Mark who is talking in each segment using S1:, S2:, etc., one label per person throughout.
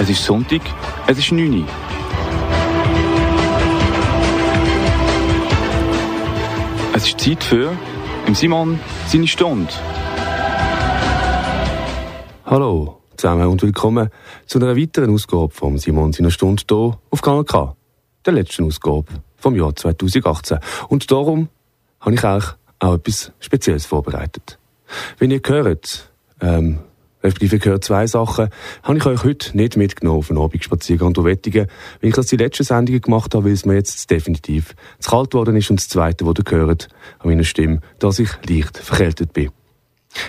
S1: Es ist Sonntag, es ist 9 Uhr. Es ist Zeit für im Simon seine Stunde.
S2: Hallo zusammen und willkommen zu einer weiteren Ausgabe vom Simon seiner Stunde hier auf Kanal K, der letzten Ausgabe vom Jahr 2018. Und darum habe ich euch auch etwas Spezielles vorbereitet. Wenn ihr hört, ähm, respektive gehört zwei Sachen, habe ich euch heute nicht mitgenommen auf einen Abendspaziergang durch Wettigen, weil ich das die letzten Sendungen gemacht habe, weil es mir jetzt definitiv zu kalt geworden ist und das Zweite, was ihr gehört, an meiner Stimme, dass ich leicht verkältet bin.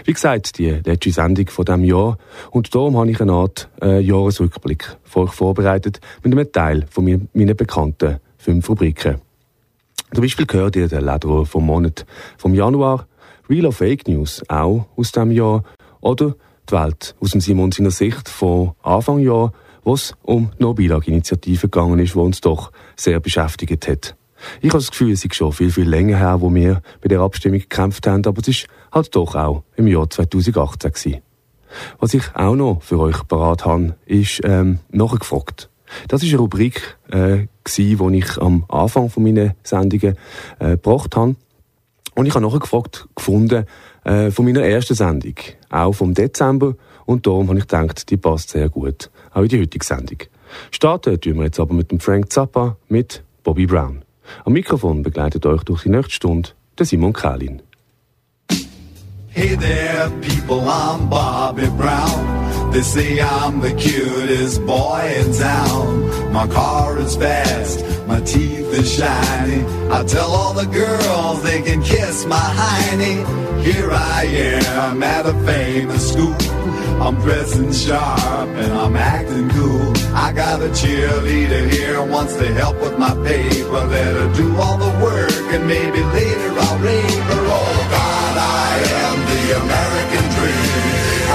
S2: Wie gesagt, die letzte Sendung von diesem Jahr und darum habe ich eine Art äh, Jahresrückblick für euch vorbereitet mit einem Teil von mir, meinen bekannten fünf Rubriken. Zum Beispiel gehört ihr den Leder vom Monat vom Januar, Real or Fake News auch aus diesem Jahr oder die Welt aus dem Simon seiner Sicht von Anfang Jahr, wo es um die Nobilag-Initiative gegangen ist, die uns doch sehr beschäftigt hat. Ich habe das Gefühl, es ist schon viel, viel länger her, wo wir bei der Abstimmung gekämpft haben, aber es ist halt doch auch im Jahr 2018 gewesen. Was ich auch noch für euch parat habe, ist ähm, nachgefragt. Das ist eine Rubrik, äh, gewesen, die ich am Anfang von meinen Sendungen äh, gebracht habe. Und ich habe nachgefragt gefunden äh, von meiner ersten Sendung, auch vom Dezember. Und darum habe ich gedacht, die passt sehr gut, auch in die heutige Sendung. Starten tun wir jetzt aber mit dem Frank Zappa mit Bobby Brown. Am Mikrofon begleitet euch durch die nächste Stunde der Simon Kalin.
S3: Hey there, people, I'm Bobby Brown. They say I'm the cutest boy in town. My car is fast, my shiny. I tell all the girls they can kiss my hiney. Here I am at a famous school. I'm dressing sharp and I'm acting cool. I got a cheerleader here wants to help with my paper. Let her do all the work and maybe later I'll rape her. Oh God, I am the American dream.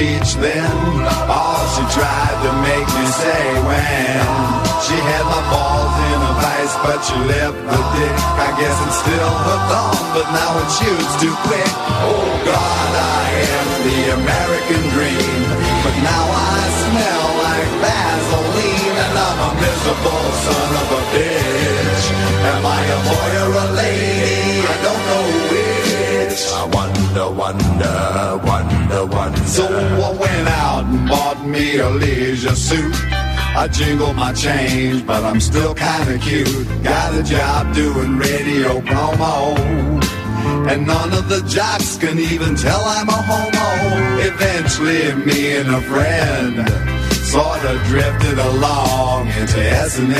S3: speech then, all she tried to make me say when she had my balls in a vice, but she left the dick. I guess it's still hooked on, but now it shoots too quick. Oh God, I am the American dream, but now I smell like Vaseline, and I'm a miserable son of a bitch. Am I a boy or a lady? I don't know wonder, wonder, wonder, wonder. So I went out and bought me a leisure suit. I jingle my change, but I'm still kinda cute. Got a job doing radio promo. And none of the jocks can even tell I'm a homo. Eventually, me and a friend sort of drifted along into S&M.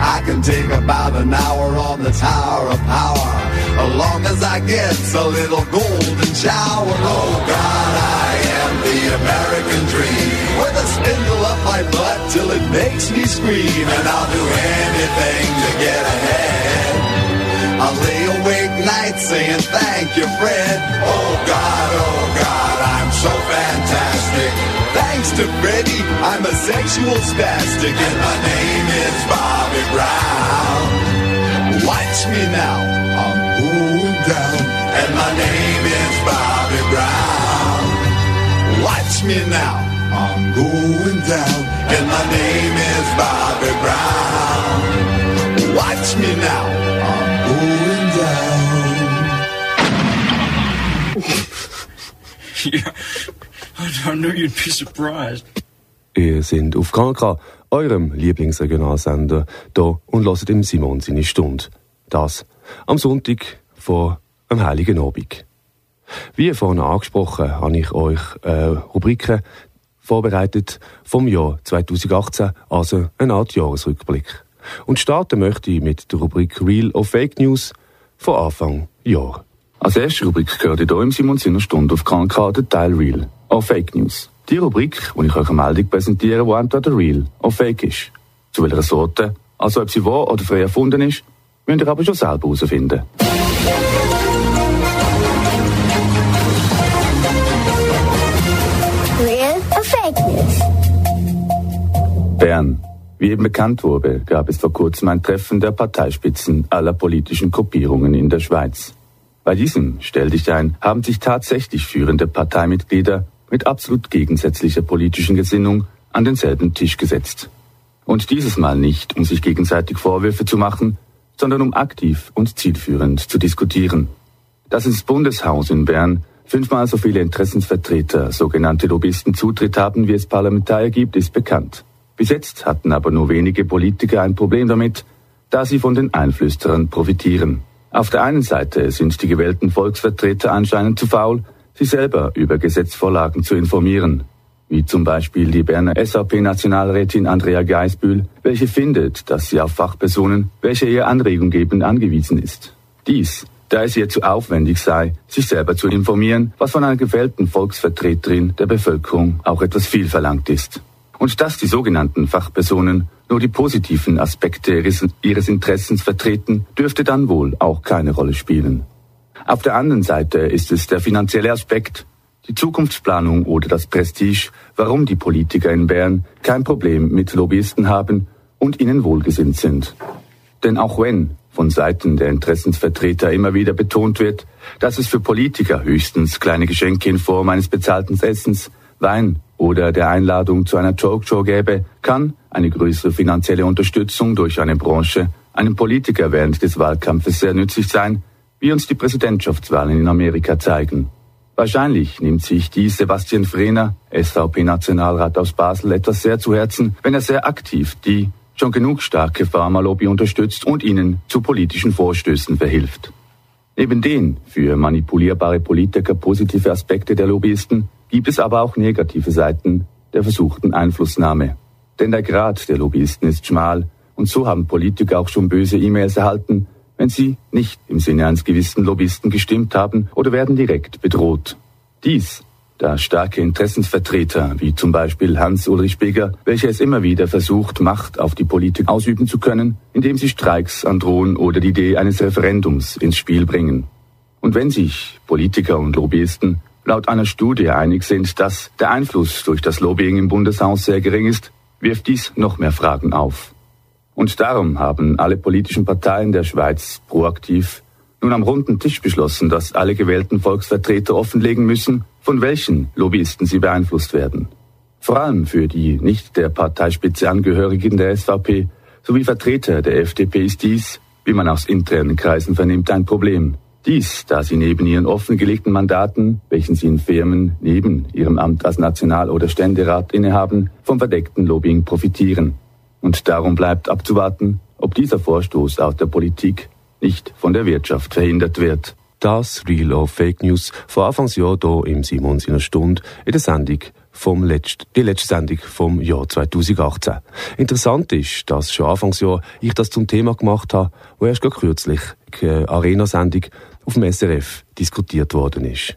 S3: I can take about an hour on the Tower of Power, as long as I get a little golden shower. Oh God, I am the American dream. With a spindle up my butt till it makes me scream, and I'll do anything to get ahead. I'll lay awake nights saying thank you, Fred. Oh God, oh God, I'm so fantastic. Thanks to Freddie, I'm a sexual spastic, and my name is Bobby Brown. Watch me now, I'm going down, and my name is Bobby Brown. Watch me now, I'm going down, and my name is Bobby Brown. Watch me now, I'm going down.
S4: Yeah, I knew you'd be surprised.
S2: Ihr seid auf Kanal K, eurem Lieblingsregionalsender, da und hört im Simon seine Stunde. Das am Sonntag vor einem Heiligen Abend. Wie vorhin angesprochen, habe ich euch äh, Rubriken vorbereitet vom Jahr 2018, also eine Art Jahresrückblick. Und starten möchte ich mit der Rubrik Real of Fake News von Anfang Jahr.
S1: Als erste Rubrik gehört ihr hier im Simon seiner Stunde auf Kanal K der Teil Real of Fake News. Die Rubrik, wo ich euch eine Meldung präsentiere, die entweder real oder fake ist. Zu welcher Sorte, also ob sie wahr oder frei erfunden ist, müsst ihr aber schon selber herausfinden.
S5: Real or fake news?
S1: Bern. Wie eben bekannt wurde, gab es vor kurzem ein Treffen der Parteispitzen aller politischen Gruppierungen in der Schweiz. Bei diesem, stell dich ein, haben sich tatsächlich führende Parteimitglieder mit absolut gegensätzlicher politischen Gesinnung an denselben Tisch gesetzt. Und dieses Mal nicht, um sich gegenseitig Vorwürfe zu machen, sondern um aktiv und zielführend zu diskutieren. Dass ins Bundeshaus in Bern fünfmal so viele Interessensvertreter, sogenannte Lobbyisten, Zutritt haben, wie es Parlamentarier gibt, ist bekannt. Bis jetzt hatten aber nur wenige Politiker ein Problem damit, da sie von den Einflüsterern profitieren. Auf der einen Seite sind die gewählten Volksvertreter anscheinend zu faul, sich selber über Gesetzvorlagen zu informieren, wie zum Beispiel die Berner SAP-Nationalrätin Andrea Geisbühl, welche findet, dass sie auf Fachpersonen, welche ihr Anregung geben, angewiesen ist. Dies, da es ihr zu aufwendig sei, sich selber zu informieren, was von einer gewählten Volksvertreterin der Bevölkerung auch etwas viel verlangt ist und dass die sogenannten Fachpersonen nur die positiven Aspekte ihres, Interessens vertreten, dürfte dann wohl auch keine Rolle spielen. Auf der anderen Seite ist es der finanzielle Aspekt, die Zukunftsplanung oder das Prestige, warum die Politiker in Bern kein Problem mit Lobbyisten haben und ihnen wohlgesinnt sind. Denn auch wenn von Seiten der Interessensvertreter immer wieder betont wird, dass es für Politiker höchstens kleine Geschenke in Form eines bezahlten Essens, Wein oder der Einladung zu einer Talkshow gäbe, kann eine größere finanzielle Unterstützung durch eine Branche einem Politiker während des Wahlkampfes sehr nützlich sein, wie uns die Präsidentschaftswahlen in Amerika zeigen. Wahrscheinlich nimmt sich dies Sebastian Frehner, SVP-Nationalrat aus Basel, etwas sehr zu Herzen, wenn er sehr aktiv die schon genug starke Pharmalobby unterstützt und ihnen zu politischen Vorstößen verhilft. Neben den für manipulierbare Politiker positive Aspekte der Lobbyisten gibt es aber auch negative Seiten der versuchten Einflussnahme. Denn der Grad der Lobbyisten ist schmal und so haben Politiker auch schon böse E-Mails erhalten, wenn sie nicht im Sinne eines gewissen Lobbyisten gestimmt haben oder werden direkt bedroht. Dies, da starke Interessensvertreter, wie zum Beispiel Hans-Ulrich Beger, welcher es immer wieder versucht, Macht auf die Politik ausüben zu können, indem sie Streiks androhen oder die Idee eines Referendums ins Spiel bringen. Und wenn sich Politiker und Lobbyisten laut einer Studie einig sind, dass der Einfluss durch das Lobbying im Bundeshaus sehr gering ist, wirft dies noch mehr Fragen auf. Und darum haben alle politischen Parteien der Schweiz proaktiv nun am runden Tisch beschlossen, dass alle gewählten Volksvertreter offenlegen müssen, von welchen Lobbyisten sie beeinflusst werden. Vor allem für die nicht der Parteispitze Angehörigen der SVP sowie Vertreter der FDP ist dies, wie man aus internen Kreisen vernimmt, ein Problem. Dies, da sie neben ihren offengelegten Mandaten, welchen sie in Firmen neben ihrem Amt als National- oder Ständerat innehaben, vom verdeckten Lobbying profitieren. Und darum bleibt abzuwarten, ob dieser Vorstoß aus der Politik nicht von der Wirtschaft verhindert wird.
S2: Das Real of Fake News von Anfangsjahr hier im Simon seiner Stunde in der Sendung vom letzten, die letzte Sendung vom Jahr 2018. Interessant ist, dass schon Anfangsjahr ich das zum Thema gemacht habe, wo erst kürzlich eine Arena-Sendung auf dem SRF diskutiert worden ist.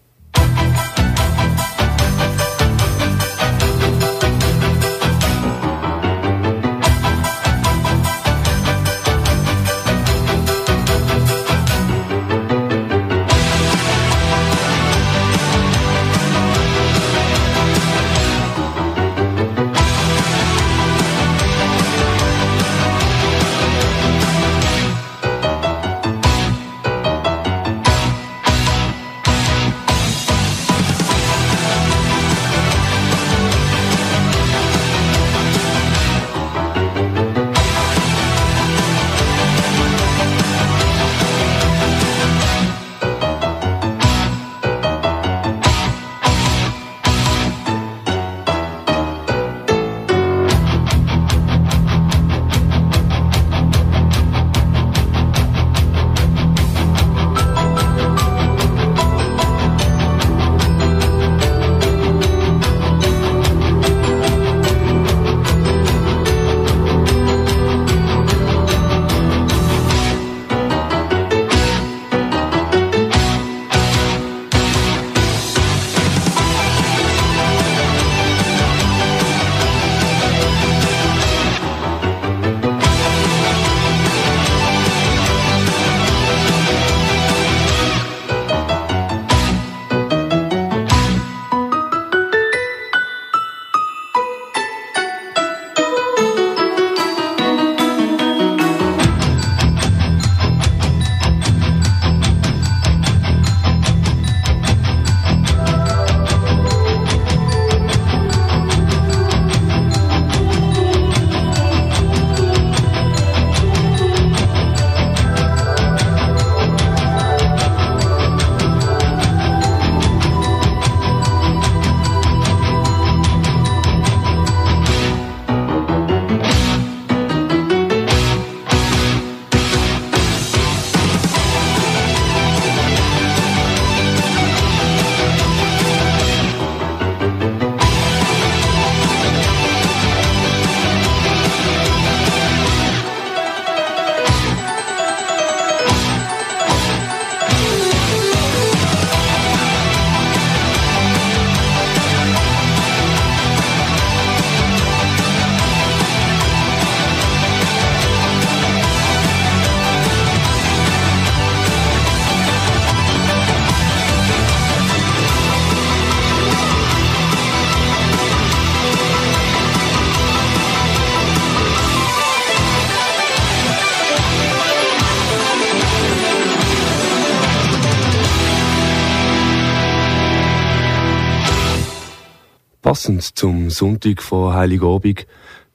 S2: Passend zum Sonntag vor Heiligabend,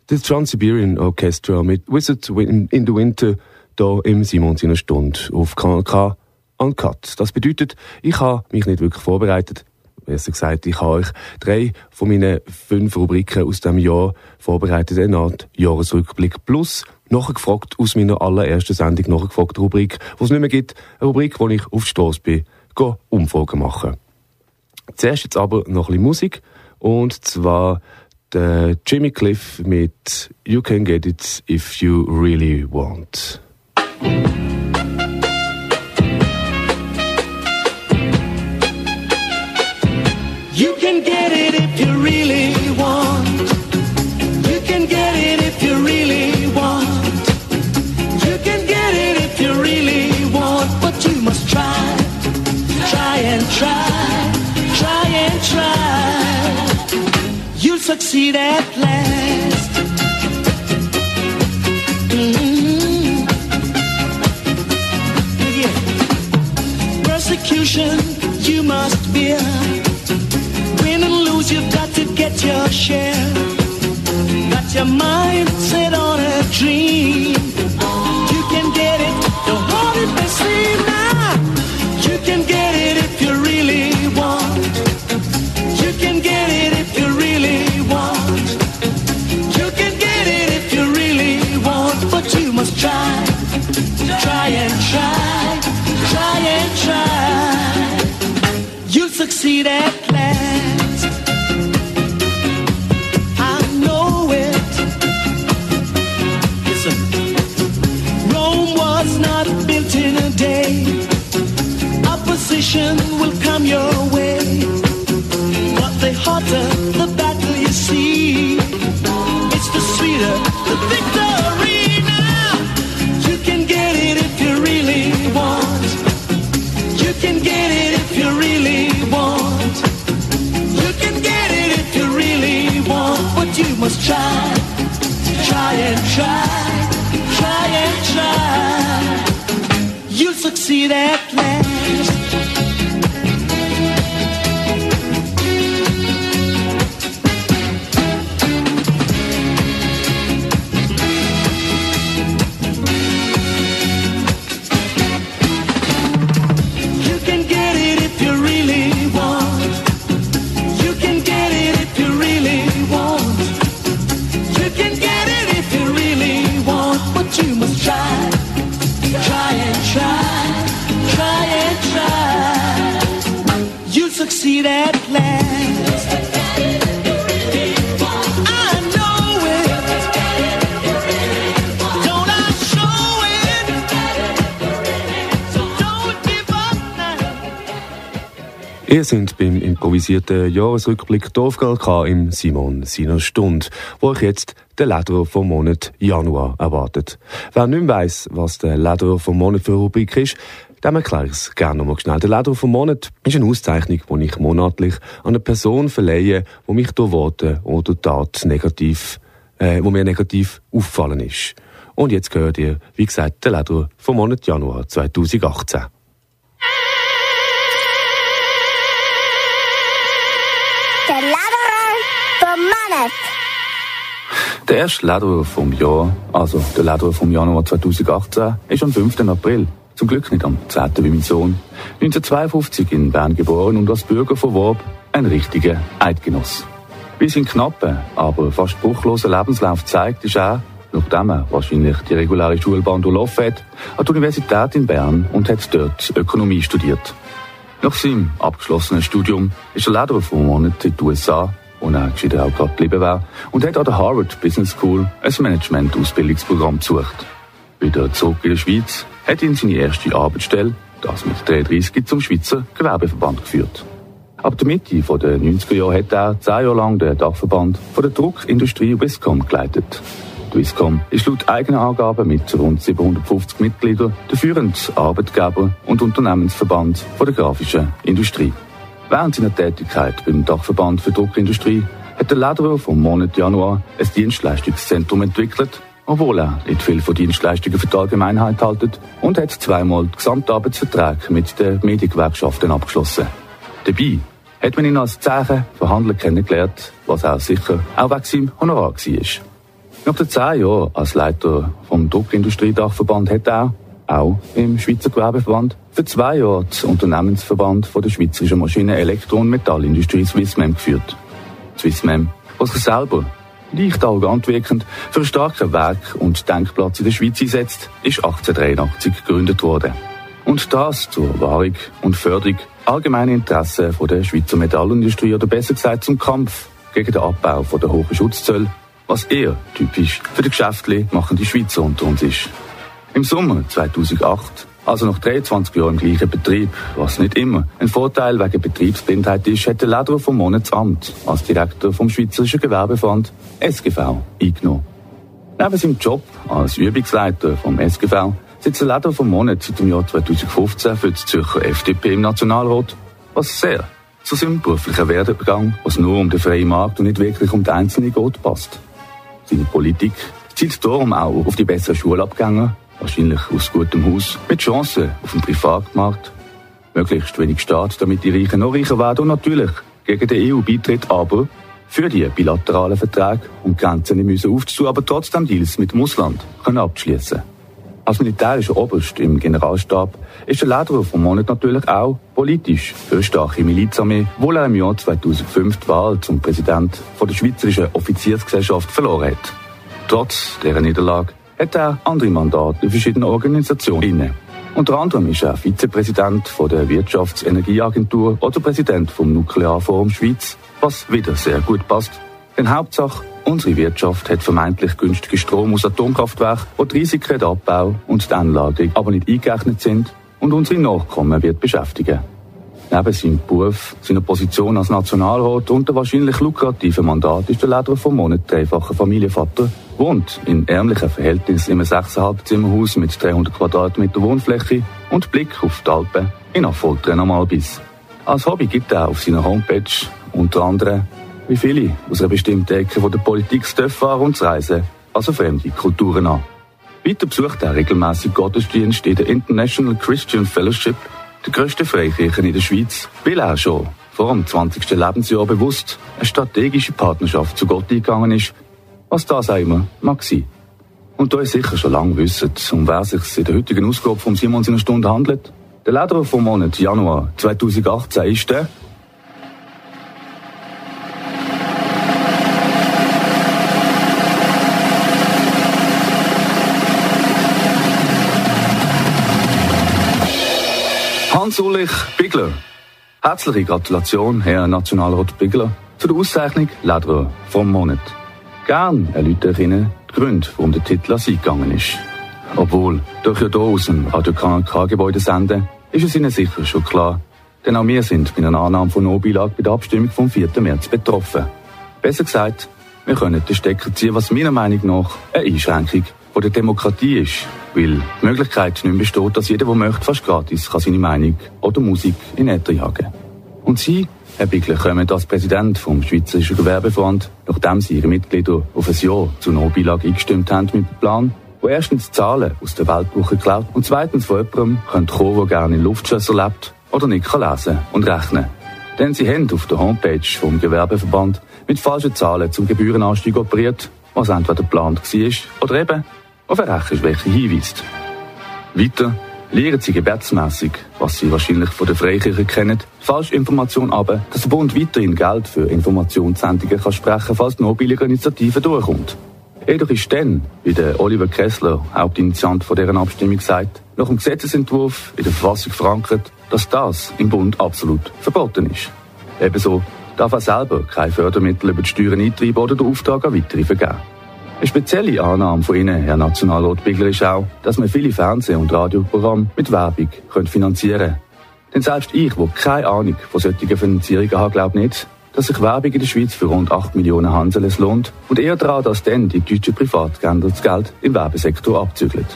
S2: das Trans-Siberian Orchestra mit Wizard in the Winter hier im Simon seiner Stunde auf Kanal K Uncut. Das bedeutet, ich habe mich nicht wirklich vorbereitet. Besser gesagt, ich habe euch drei von meinen fünf Rubriken aus dem Jahr vorbereitet, eine Art Jahresrückblick plus nachgefragt aus meiner allerersten Sendung, nachgefragt Rubrik, die es nicht mehr gibt, eine Rubrik, wo ich auf Stoß bin, Umfragen machen. Zuerst jetzt aber noch ein bisschen Musik und zwar der Jimmy Cliff mit You Can Get It If You Really Want.
S6: You can get it if you really want. You can get it if you really want. But you must try. Try and try. Try and try. Succeed at last. Mhm. Yeah. Persecution you must bear. Win and lose, you've got to get your share. Got your mind set on a dream. You can get it,
S2: improvisierten Jahresrückblick Dorfgal im Simon seiner Stunde, wo euch jetzt der Leder vom Monat Januar erwartet. Wer nicht weiss, was der Leder vom Monat für Rubrik ist, dem erkläre ich es gerne nochmal schnell. Der Leder vom Monat ist eine Auszeichnung, die ich monatlich an eine Person verleihe, die mich durch Worte oder Tat negativ, äh, wo mir negativ auffallen ist. Und jetzt gehört ihr, wie gesagt, der Leder vom Monat Januar 2018.
S5: Monat.
S1: Der erste Lederer vom Jahr, also der Lederer vom Januar 2018, ist am 5. April. Zum Glück nicht am 10. wie mein Sohn. 1952 in Bern geboren und als Bürger von Worb ein richtiger Eidgenoss. Wie sein knappen, aber fast bruchloser Lebenslauf zeigt, ist er, nachdem er wahrscheinlich die reguläre Schulbahn durchlaufen hat, an der Universität in Bern und hat dort Ökonomie studiert. Nach seinem abgeschlossenen Studium ist er Lederer vom Monat in die USA, wo er gescheiter auch gerade geblieben wäre, und hat an der Harvard Business School ein Management-Ausbildungsprogramm besucht. Wieder zurück in der Schweiz hat ihn seine erste Arbeitsstelle, das mit 33, zum Schweizer Gewerbeverband geführt. Ab der Mitte der 90er Jahre hat er zehn Jahre lang den Dachverband von der Druckindustrie Wiscom geleitet. Wiscom ist laut eigenen Angaben mit rund 750 Mitgliedern der führende Arbeitgeber und Unternehmensverband von der grafischen Industrie. Während seiner Tätigkeit beim Dachverband für Druckindustrie hat der Lederer vom Monat Januar ein Dienstleistungszentrum entwickelt, obwohl er nicht viel von Dienstleistungen für die Allgemeinheit haltet und hat zweimal Gesamtarbeitsverträge mit den Mediengewerkschaften abgeschlossen. Dabei hat man ihn als Zeichen Verhandler kennengelernt, was auch sicher auch wegen seinem Honorar war. Nach den zehn Jahren als Leiter vom Druckindustriedachverband hat er auch im Schweizer Gewerbeverband für zwei Jahre den Unternehmensverband von der Schweizerischen Maschinen-, Elektro- und Metallindustrie Swissmem geführt. Swissmem, was sich selber leicht arrogant wirkend für einen starken Werk- und Denkplatz in der Schweiz einsetzt, ist 1883 gegründet worden. Und das zur Wahrung und Förderung allgemeiner Interessen der Schweizer Metallindustrie oder besser gesagt zum Kampf gegen den Abbau der hohen Schutzzölle was eher typisch für die geschäftlich machende Schweizer unter uns ist. Im Sommer 2008, also nach 23 Jahren im gleichen Betrieb, was nicht immer ein Vorteil wegen Betriebsblindheit ist, hat der Lederer vom Monatsamt als Direktor vom Schweizerischen Gewerbeverband SGV eingenommen. Neben seinem Job als Übungsleiter vom SGV sitzt der Lederer vom Monat seit dem Jahr 2015 für die Zürcher FDP im Nationalrat, was sehr zu seinem beruflichen Werdegang, was nur um den freien Markt und nicht wirklich um den Einzelnen geht, passt. Seine Politik zielt darum auch auf die besseren Schulabgänger, wahrscheinlich aus gutem Haus, mit Chancen auf dem Privatmarkt, möglichst wenig Staat, damit die Reichen noch reicher werden und natürlich gegen den EU-Beitritt, aber für die bilateralen Verträge und Grenzen nicht müssen aufzutun, aber trotzdem Deals mit dem Ausland können abschließen. Als militärischer Oberst im Generalstab ist der Lederer vom Monat natürlich auch politisch für eine starke Milizarmee, wo er im Jahr 2005 die Wahl zum Präsident von der Schweizerischen Offiziersgesellschaft verloren hat. Trotz dieser Niederlage hat er andere Mandate in verschiedenen Organisationen inne. Unter anderem ist er Vizepräsident von der Wirtschaftsenergieagentur oder Präsident vom Nuklearforum Schweiz, was wieder sehr gut passt. Denn Hauptsache, unsere Wirtschaft hat vermeintlich günstige Strom aus Atomkraftwerken, wo die Risiken der Abbau und die Anlagerung aber nicht eingerechnet sind und unsere Nachkommen wird beschäftigen. Neben seinem Beruf, seiner Position als Nationalrat und der wahrscheinlich lukrativen Mandat ist der Lederer vom Monat dreifacher Familienvater, wohnt in ärmlichen Verhältnissen einem 6,5 Zimmerhaus mit 300 Quadratmeter Wohnfläche und Blick auf die Alpen in Affoltern am Albis. Als Hobby gibt er auf seiner Homepage unter anderem, wie viele aus einer bestimmten Ecke von der Politik fahren und reisen, also fremde Kulturen an. Weiter besucht er regelmäßig Gottesdienst in der International Christian Fellowship, der grössten Freikirche in der Schweiz, weil er schon vor dem 20. Lebensjahr bewusst eine strategische Partnerschaft zu Gott eingegangen ist, was das auch immer mag sein. Und da ihr sicher schon lange wisst, um wer sich in der heutigen Ausgabe von Simons in einer Stunde handelt, der Lederer vom Monat Januar 2018 ist der Hans-Ulrich Bigler. Herzliche Gratulation, Herr Nationalrat Bigler, der Auszeichnung Lederer vom Monat. Gern erläutere ich Ihnen die Gründe, warum der Titel an Sie gegangen ist. Obwohl, durch ja hier aus dem Radio KNK-Gebäude senden, ist es Ihnen sicher schon klar, denn auch wir sind mit einer Annahme von No-Beilage bei der Abstimmung vom 4. März betroffen. Besser gesagt, wir können den Stecker ziehen, was meiner Meinung nach eine Einschränkung von der Demokratie ist, weil die Möglichkeit nicht besteht, dass jeder, der möchte, fast gratis kann seine Meinung oder Musik in Äther jagen Und Sie, Herr Bickler, kommen als Präsident vom Schweizerischen Gewerbeverband, nachdem Sie Ihre Mitglieder auf ein Jahr zur No-Beilage eingestimmt haben mit dem Plan, wo erstens Zahlen aus der Weltwoche klaut und zweitens von jemandem kommen, der gerne in Luftschlösser lebt oder nicht kann lesen und rechnen. Denn sie haben auf der Homepage vom Gewerbeverband mit falschen Zahlen zum Gebührenanstieg operiert, was entweder geplant war oder eben auf eine Rechenschwäche hinweist. Weiter lehren sie gebetsmässig, was sie wahrscheinlich von der Freikirche kennen, Falschinformation aber, dass der Bund weiterhin Geld für Informationssendungen kann sprechen, falls die Nobel-Initiative durchkommt. Jedoch ist dann, wie der Oliver Kessler, Hauptinitiant von deren Abstimmung sagt, nach dem Gesetzesentwurf in der Verfassung verankert, dass das im Bund absolut verboten ist. Ebenso darf er selber keine Fördermittel über die Steuern eintreiben oder den Auftrag an weitere vergeben. Eine spezielle Annahme von Ihnen, Herr Nationalrat Bigler, ist auch, dass man viele Fernseh- und Radioprogramme mit Werbung finanzieren können. Denn selbst ich, wo keine Ahnung von solchen Finanzierungen habe, glaube nicht, dass sich Werbung in der Schweiz für rund 8 Millionen Hanseles lohnt und eher daran, dass dann die deutschen Privatgelder das Geld im Werbesektor abzügeln.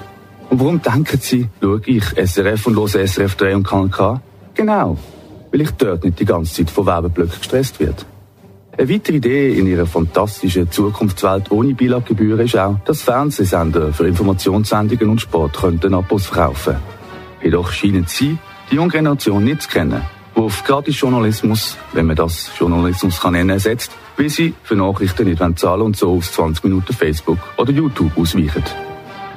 S1: Und warum denken Sie, schaue ich SRF und höre SRF 3 und KNK? Genau, weil ich dort nicht die ganze Zeit von Werbeblöcken gestresst werde. Eine weitere Idee in ihrer fantastischen Zukunftswelt ohne Bilaggebühren ist auch, dass Fernsehsender für Informationssendungen und Sport könnten Abos verkaufen. Jedoch scheinen sie die junge Generation nicht zu kennen. die auf Gratis-Journalismus, wenn man das Journalismus kann nennen, setzt, wie sie für Nachrichten nicht zahlen und so auf 20 Minuten Facebook oder YouTube ausweichen.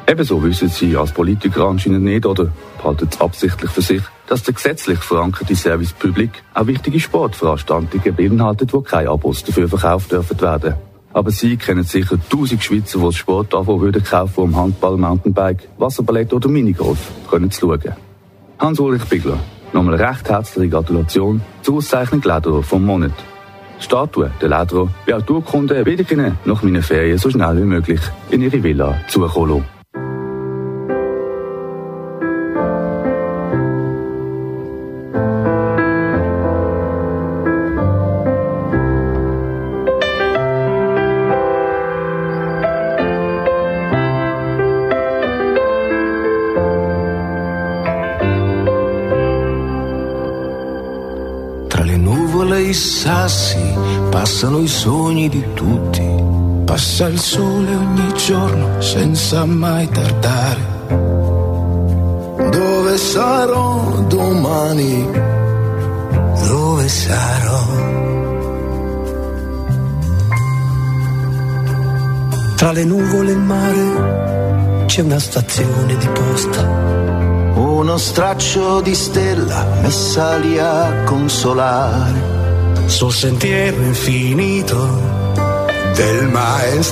S1: Ebenso wissen sie als Politiker anscheinend nicht oder behalten es absichtlich für sich, dass der gesetzlich verankerte Service Public auch wichtige Sportveranstaltungen beinhaltet, wo keine Abos dafür verkauft dürfen werden. Aber Sie kennen sicher tausend Schweizer, die das Sport-Abo würden kaufen, um Handball, Mountainbike, Wasserballett oder Minigolf können zu schauen. Hans-Ulrich Bigler, nochmal recht herzliche Gratulation zur Auszeichnung Lederer vom Monat. Die Statue der Lederer wie auch die Urkunde werde nach meinen Ferien so schnell wie möglich in Ihre Villa zukommen
S7: sassi passano i sogni di tutti. Passa il sole ogni giorno senza mai tardare. Dove sarò domani? Dove sarò?
S8: Tra le nuvole e il mare c'è una stazione di posta
S7: uno straccio di stella messa lì a consolare
S8: sentiero infinito del maestrale.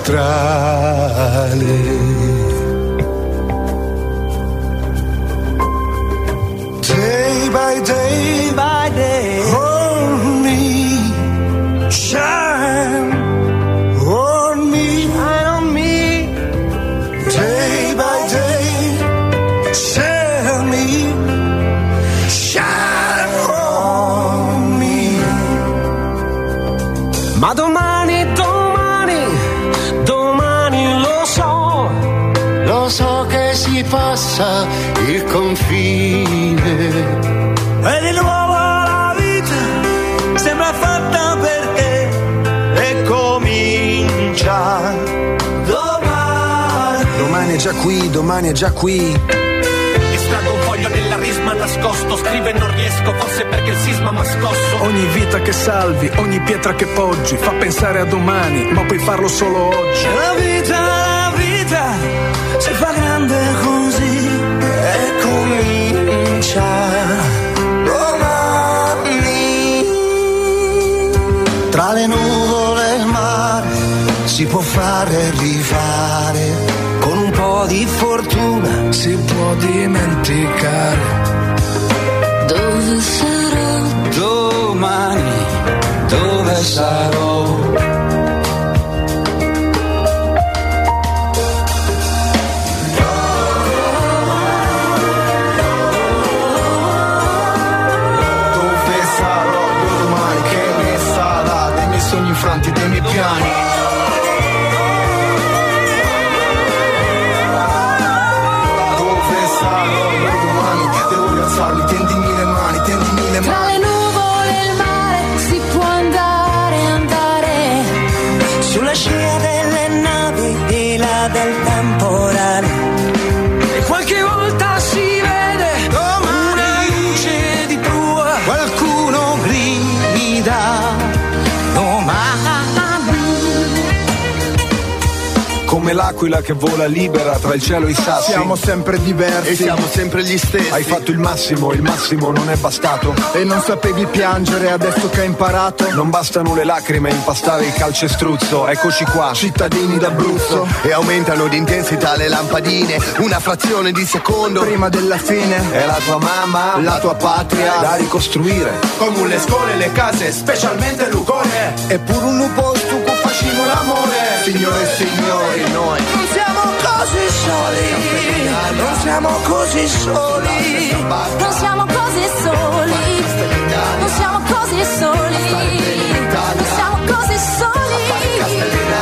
S7: Passa il confine.
S8: e di nuovo la vita sembra fatta per te e comincia domani.
S7: Domani è già qui, domani è già qui.
S9: Estraggo un foglio nella risma nascosto Scrivo e non riesco, forse perché il sisma m'ha scosso
S10: Ogni vita che salvi, ogni pietra che poggi, fa pensare a domani, ma puoi farlo solo oggi.
S8: La vita, la vita si fa grande così
S7: può fare rifare.
S8: con un po' di fortuna
S7: Si può dimenticare.
S8: dove sarò
S7: Domani, dove sarò?
S11: Come l'aquila che vola libera tra il cielo e i sassi.
S10: Siamo sempre diversi
S11: e siamo sempre gli stessi. Hai fatto il massimo, il massimo non è bastato.
S10: e non sapevi piangere adesso che hai imparato.
S11: Non bastano le lacrime impastare il calcestruzzo. Eccoci qua, cittadini d'Abruzzo.
S7: e aumentano di intensità le lampadine, una frazione di secondo.
S10: Prima della fine,
S11: È la tua mamma,
S10: la tua patria,
S11: da ricostruire.
S7: Come le scuole, le case, specialmente Lugone.
S10: eppure un posto che facciamo l'amore.
S7: Signore e signori, noi
S8: non siamo così soli non siamo così soli
S12: Non siamo così soli. Non siamo così soli. Non siamo così soli.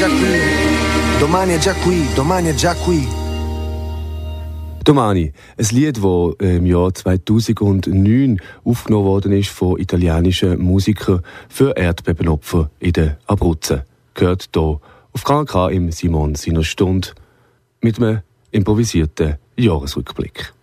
S7: già qui,
S13: domani
S7: è già qui, domani è già qui. Domani,
S2: ein Lied, das im Jahr 2009 aufgenommen worden ist von italienischen Musikern für Erdbebenopfer in den Abruzzen. Gehört hier auf KK im Simon seiner Stunde mit einem improvisierten Jahresrückblick.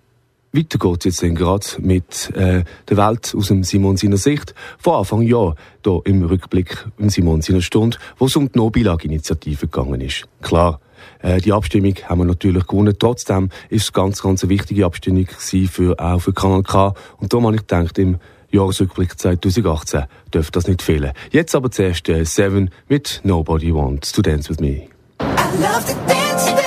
S2: Weiter geht's jetzt dann gerade mit äh, der Welt aus dem Simon seiner Sicht. Von Anfang Jahr, hier im Rückblick im Simon seiner Stunde, wo es um die No-Bilag-Initiative gegangen ist. Klar, äh, die Abstimmung haben wir natürlich gewonnen. Trotzdem ist es ganz, ganz eine wichtige Abstimmung für, auch für Kanal K. Und da habe ich gedacht, im Jahresrückblick 2018 dürfte das nicht fehlen. Jetzt aber zuerst äh, Seven mit Nobody Wants to Dance With Me.
S13: I love to dance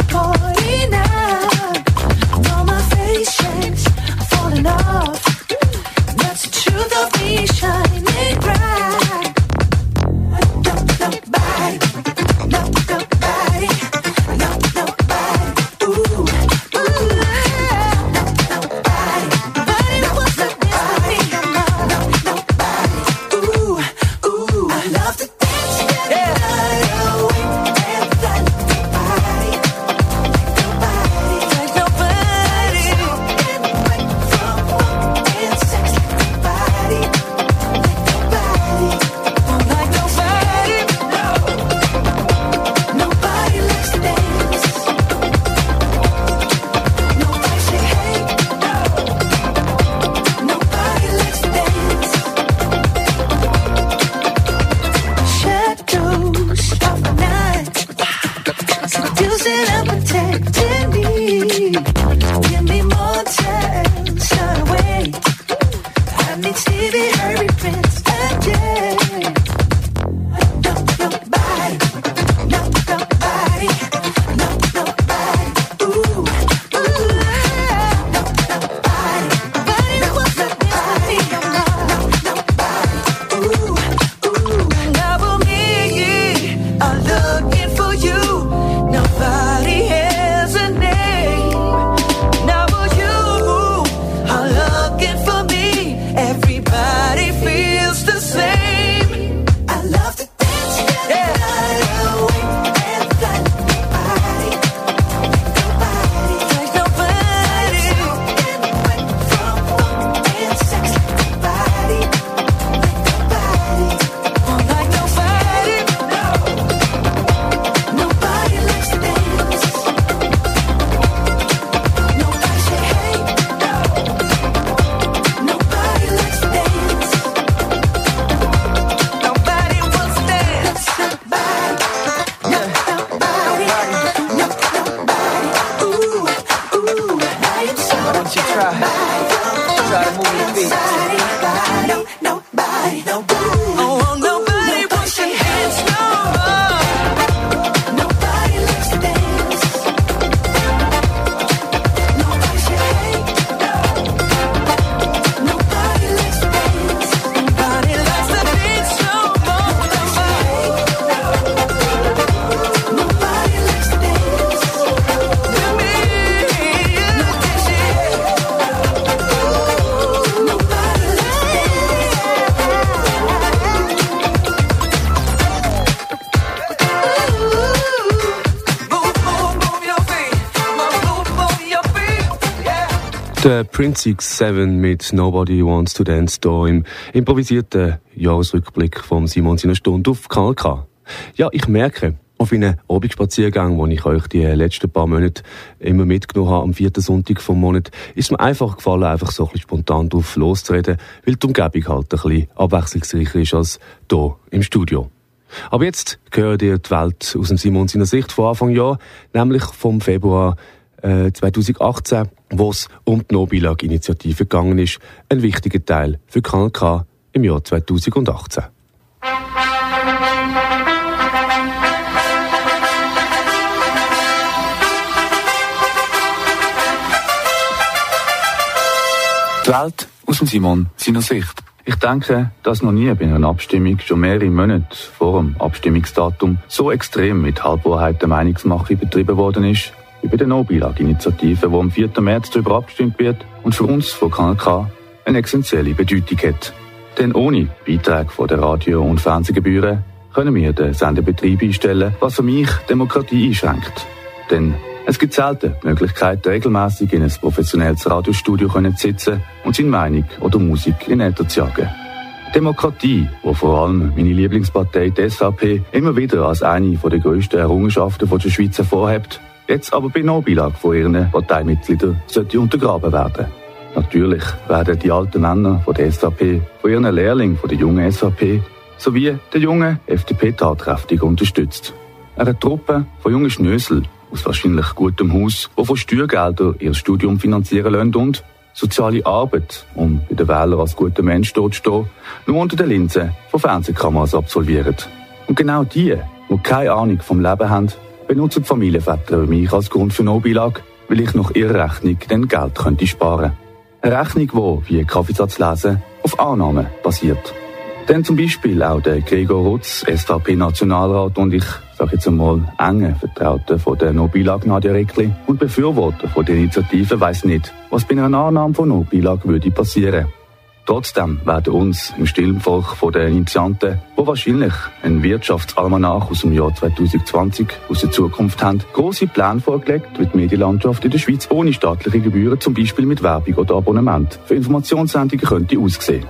S2: Der Prince X7 mit Nobody Wants to Dance hier im improvisierten Jahresrückblick von Simon seiner Stunde auf Kanal K. Ja, ich merke, auf meinen Abendspaziergang, wo ich euch die letzten paar Monate immer mitgenommen habe, am vierten Sonntag vom Monat, ist mir einfach gefallen, einfach so ein bisschen spontan drauf loszureden, weil die Umgebung halt ein bisschen abwechslungsreicher ist als hier im Studio. Aber jetzt gehört ihr die Welt aus dem Simon seiner Sicht von Anfang Jahr, nämlich vom Februar 2018, wo es um die Nobilag-Initiative gegangen ist. Ein wichtiger Teil für Kanal im Jahr 2018.
S1: Die Welt aus dem Simon seiner Sicht. Ich denke, dass noch nie bei einer Abstimmung schon mehrere Monate vor dem Abstimmungsdatum so extrem mit Halbwahrheiten Meinungsmache betrieben worden ist, bei der No-Bilag-Initiative, die am 4. März darüber abgestimmt wird und für uns von Kanal K eine essentielle Bedeutung hat. Denn ohne Beiträge von der Radio- und Fernsehgebühren können wir den Sendebetrieb einstellen, was für mich Demokratie einschränkt. Denn es gibt selten die Möglichkeit, regelmäßig in ein professionelles Radiostudio zu sitzen und seine Meinung oder Musik in Äther zu jagen. Demokratie, wo vor allem meine Lieblingspartei, die SVP, immer wieder als eine der grössten Errungenschaften der Schweiz hervorhebt, jetzt aber bei Nobilag von ihren Parteimitgliedern sollte untergraben werden. Natürlich werden die alten Männer von der SVP von ihren Lehrlingen von der jungen SVP sowie der jungen FDP tatkräftig unterstützt. Eine Truppe von jungen Schnösel aus wahrscheinlich gutem Haus, die von Steuergeldern ihr Studium finanzieren lassen und soziale Arbeit, um bei den Wählern als guter Mensch dort zu stehen, nur unter der Linse von Fernsehkameras absolvieren. Und genau die, die keine Ahnung vom Leben haben, benutzen die Familienväter mich als Grund für Nobilag, weil ich nach ihrer Rechnung dann Geld könnte sparen. Eine Rechnung, die, wie Kaffeesatz lesen, auf Annahmen basiert. Denn zum Beispiel auch der Gregor Rutz, SVP-Nationalrat und ich sage jetzt einmal enge Vertraute von der Nobilag Nadia Reckli und Befürworter von der Initiative weiß nicht, was bei einer Annahme von Nobilag würde passieren. Trotzdem werden uns im stillen Volk von den Initianten, wo wahrscheinlich ein Wirtschaftsalmanach aus dem Jahr 2020 aus der Zukunft haben, große Pläne vorgelegt, wie die Medienlandschaft in der Schweiz ohne staatliche Gebühren, zum Beispiel mit Werbung oder Abonnement, für Informationssendungen könnte aussehen.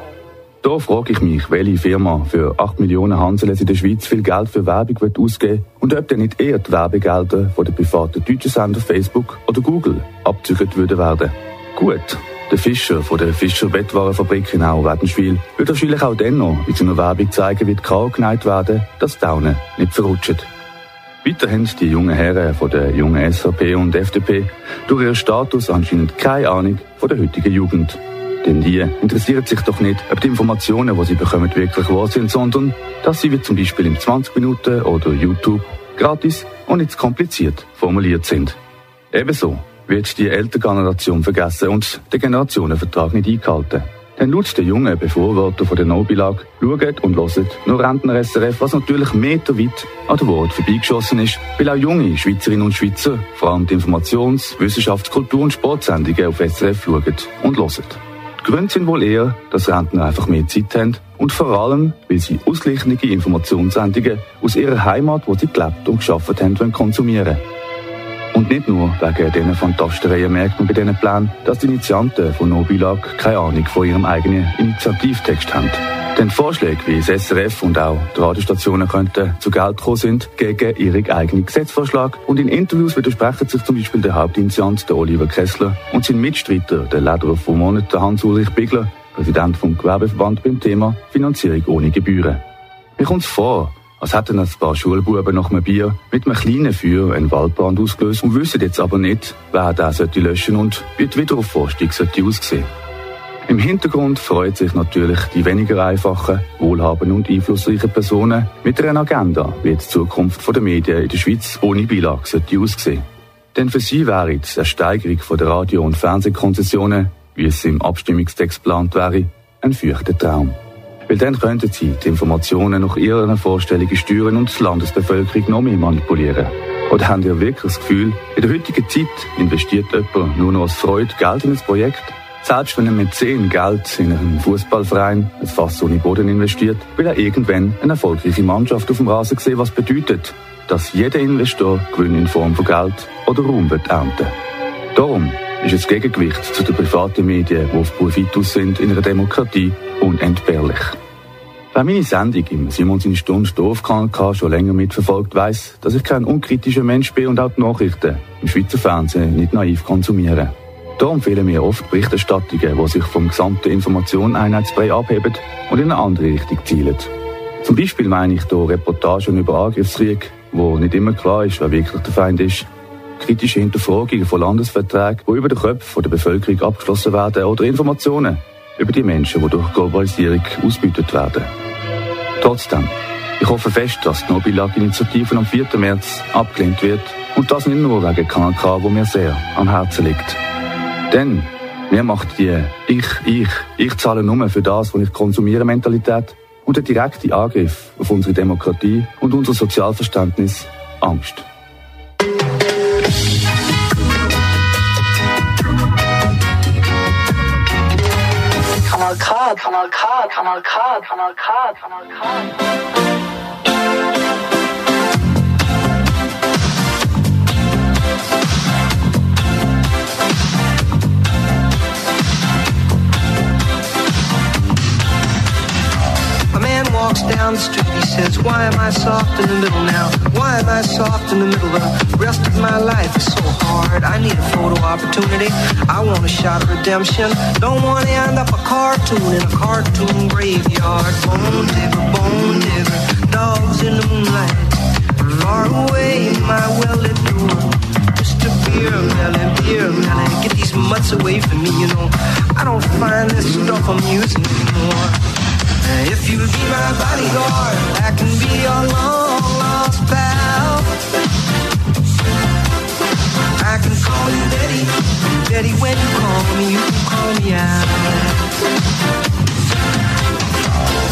S1: Da frage ich mich, welche Firma für 8 Millionen Hanseles in der Schweiz viel Geld für Werbung wird ausgeben und ob dann nicht eher die Werbegelder von den privaten deutschen Sender Facebook oder Google abzügelt würden werden. Gut, der Fischer von der Fischer Bettwarenfabrik in Auwettenschwil wird wahrscheinlich auch dann noch in seiner Werbung zeigen, wie die K geneigt werden, dass die Daunen nicht verrutschen. Weiter haben die jungen Herren von der jungen SVP und FDP durch ihren Status anscheinend keine Ahnung von der heutigen Jugend. Denn die interessiert sich doch nicht, ob die Informationen, die sie bekommen, wirklich wahr sind, sondern dass sie wie zum Beispiel in 20 Minuten oder YouTube gratis und nicht kompliziert formuliert sind. Ebenso wird die ältere Generation vergessen und der Generationenvertrag nicht eingehalten. Denn laut der jungen Befürworter von der Nobilag schauen und hören nur Rentner SRF, was natürlich meterweit an der Wort vorbeigeschossen ist, weil auch junge Schweizerinnen und Schweizer vor allem die Informations-, Wissenschafts-, Kultur- und Sportsendungen auf SRF schauen und hören. Die Gründe sind wohl eher, dass Rentner einfach mehr Zeit haben und vor allem, weil sie ausgleichende Informationssendungen aus ihrer Heimat, wo sie gelebt und geschafft haben, wollen konsumieren. Und nicht nur wegen diesen Fantastereien merkt man bei diesen Plänen, dass die Initianten von Nobilag keine Ahnung von ihrem eigenen Initiativtext haben. Denn Vorschläge wie das SRF und auch die Radiostationen könnten zu Geld kommen sind gegen ihren eigenen Gesetzvorschlag. Und in Interviews widersprechen sich zum Beispiel der Hauptinitiant, der Oliver Kessler, und sein Mitstreiter, der Lederer vom Monat, der Hans-Ulrich Bigler, Präsident vom Gewerbeverband beim Thema Finanzierung ohne Gebühren. Mir kommt es vor, als hätten ein paar Schulbuben nach einem Bier mit einem kleinen Feuer einen Waldbrand ausgelöst und wissen jetzt aber nicht, wer den sollte und wie die Wiederaufforstung sollte aussehen. Im Hintergrund freut sich natürlich die weniger einfachen, wohlhabenden und einflussreichen Personen mit einer Agenda, wie die Zukunft der Medien in der Schweiz ohne Beilage sollte aussehen. Denn für sie wäre die Ersteigerung der Radio- und Fernsehkonzessionen, wie es im Abstimmungstext geplant wäre, ein feuchter Traum. Weil dann könnten sie die Informationen nach ihren Vorstellungen steuern und die Landesbevölkerung noch mehr manipulieren. Oder haben ihr wirklich das Gefühl, in der heutigen Zeit investiert jemand nur noch aus Freude Geld in ein Projekt? Selbst wenn er mit 10 Geld in einen Fußballverein, ein Fass ohne Boden investiert, will er irgendwann eine erfolgreiche Mannschaft auf dem Rasen sehen, was bedeutet, dass jeder Investor Gewinn in Form von Geld oder Ruhm wird ernten. Darum ist das Gegengewicht zu den privaten Medien, die auf Profit aus sind in einer Demokratie, unentbehrlich. Wer meine Sendung im Simon seine Stunde Stoffkanal schon länger mitverfolgt, weiß, dass ich kein unkritischer Mensch bin und auch die Nachrichten im Schweizer Fernsehen nicht naiv konsumiere. Darum fehlen mir oft Berichterstattungen, die sich vom gesamten Informationeneinheitsbrei abheben und in eine andere Richtung zielen. Zum Beispiel meine ich hier Reportagen über Angriffskrieg, wo nicht immer klar ist, wer wirklich der Feind ist, kritische Hinterfragungen von Landesverträgen, die über den Köpfen der Bevölkerung abgeschlossen werden, oder Informationen über die Menschen, die durch Globalisierung ausbeutet werden. Trotzdem, ich hoffe fest, dass die Nobilag-Initiative am 4. März abgelehnt wird und das nicht nur wegen Kanal K, wo mir sehr am Herzen liegt. Denn mir macht die Ich, ich, ich zahle nur für das, was ich konsumiere Mentalität und der direkte Angriff auf unsere Demokratie und unser Sozialverständnis Angst.
S14: Kanal K, Kanal K, Kanal K, Kanal K, Kanal K.
S13: walks down the street, he says, Why am I soft in the middle now? Why am I soft in the middle? The rest of my life is so hard. I need a photo opportunity. I want a shot of redemption. Don't want to end up a cartoon in a cartoon graveyard. Bone digger, bone digger, dogs in the moonlight. Far away, my well-lit door. Beer Melly, Beer Melly, get these mutts away from me, you know. I don't find this stuff amusing anymore. If you'll be my bodyguard, I can be your long lost pal. I can call you Daddy, Daddy when you call me, you can call me out.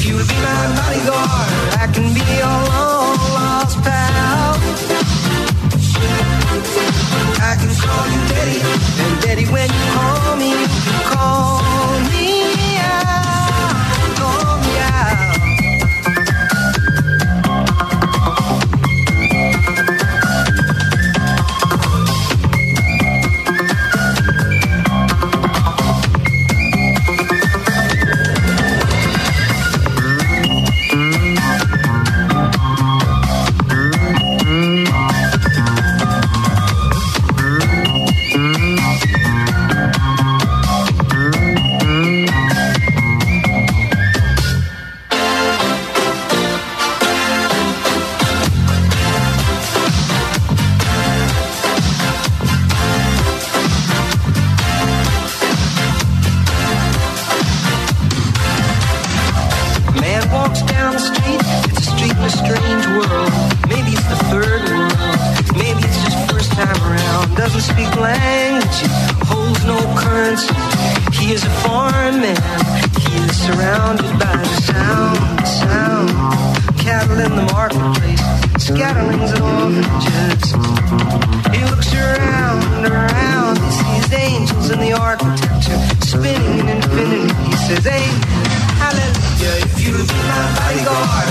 S13: If you'll be my bodyguard, I can be your long lost pal. I can call you Daddy, and Daddy, when you call me, you call me He is a foreign man, he is surrounded by the sound, sound. Cattle in the marketplace, scatterings and orphanages. He looks around, around, he sees angels in the architecture, spinning in infinity. He says, Hey, hallelujah, if you be my bodyguard,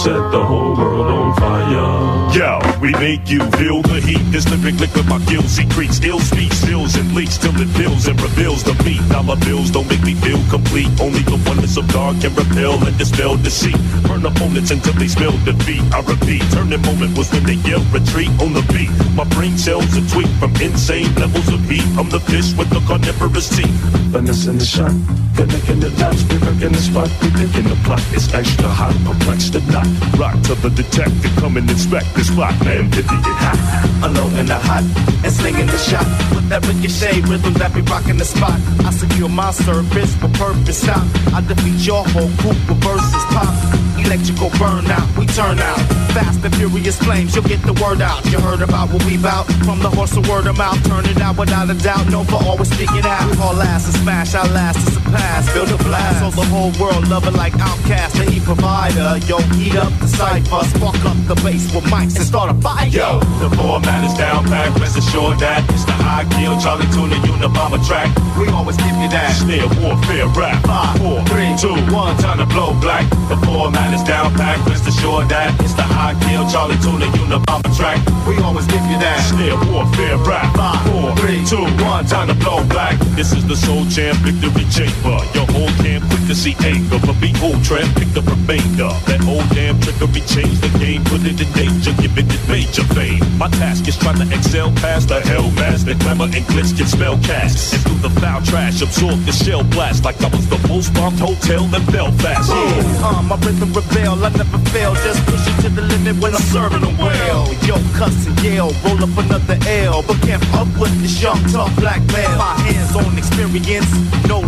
S15: set the whole world on fire.
S16: Yo, we make you feel the heat. This lyric liquid my gills secretes. Ill speech spills and leaks till it fills and reveals the beat. Dollar bills don't make me feel complete. Only the oneness of dark can repel and dispel deceit. Burn opponents until they spill defeat. I repeat, turning moment was when they yell retreat on the beat. My brain cells are tweaked from insane levels of heat. I'm the fish with the carnivorous teeth.
S15: Finesse in the shot, in the dots, pivot in the spot, we thinking the plot is extra hot, perplexed or not.
S16: Rock to the detective, come and inspect this spot, man. Did it hot?
S17: Alone in the hot and slinging the shot with that ricochet rhythm that be rocking the spot. I secure my service for purpose. Stop. I defeat your whole group with verses pop. Electrical burnout, we turn out. Fast and furious flames, you'll get the word out. You heard about what we bout from the horse of word of mouth. Turn it out without a doubt. No for always speaking out. We all last and smash, our last to surpass. Build a blast, so the whole world loving like outcast. The heat provider, yo, heat up the cipher, spark up the bass with mics and start a fire.
S16: Yo, the format is down packed, rest assured that it's the high kill, Charlie Tuna, Unabomber track.
S17: We always give you that.
S16: Snare warfare rap.
S17: Five,
S16: Four,
S17: three,
S16: two, one, time to blow black. The format is down packed, rest assured that it's the high kill, Charlie Tuna, Unabomber track.
S17: We always give you that.
S16: Snare warfare rap.
S17: Five,
S16: Four,
S17: three,
S16: two, one, time to blow black. This is the soul champ victory chamber. Your whole camp quick to see anger, but behold, tramp pick the remainder. That old damn trickery changed the game, put it in danger, giving it major fame. My task is trying to excel past the hell mask. The glamour and glitch get spell cast. And through the foul trash, absorb the shell blast like I was the most bombed hotel in Belfast.
S17: Yeah, uh, my rhythm rebel, I never fail. Just push it to the limit when I'm serving them well. Yo, cuss and yell, roll up another L. But can't fuck with this young, tough black male. My hands on experience, no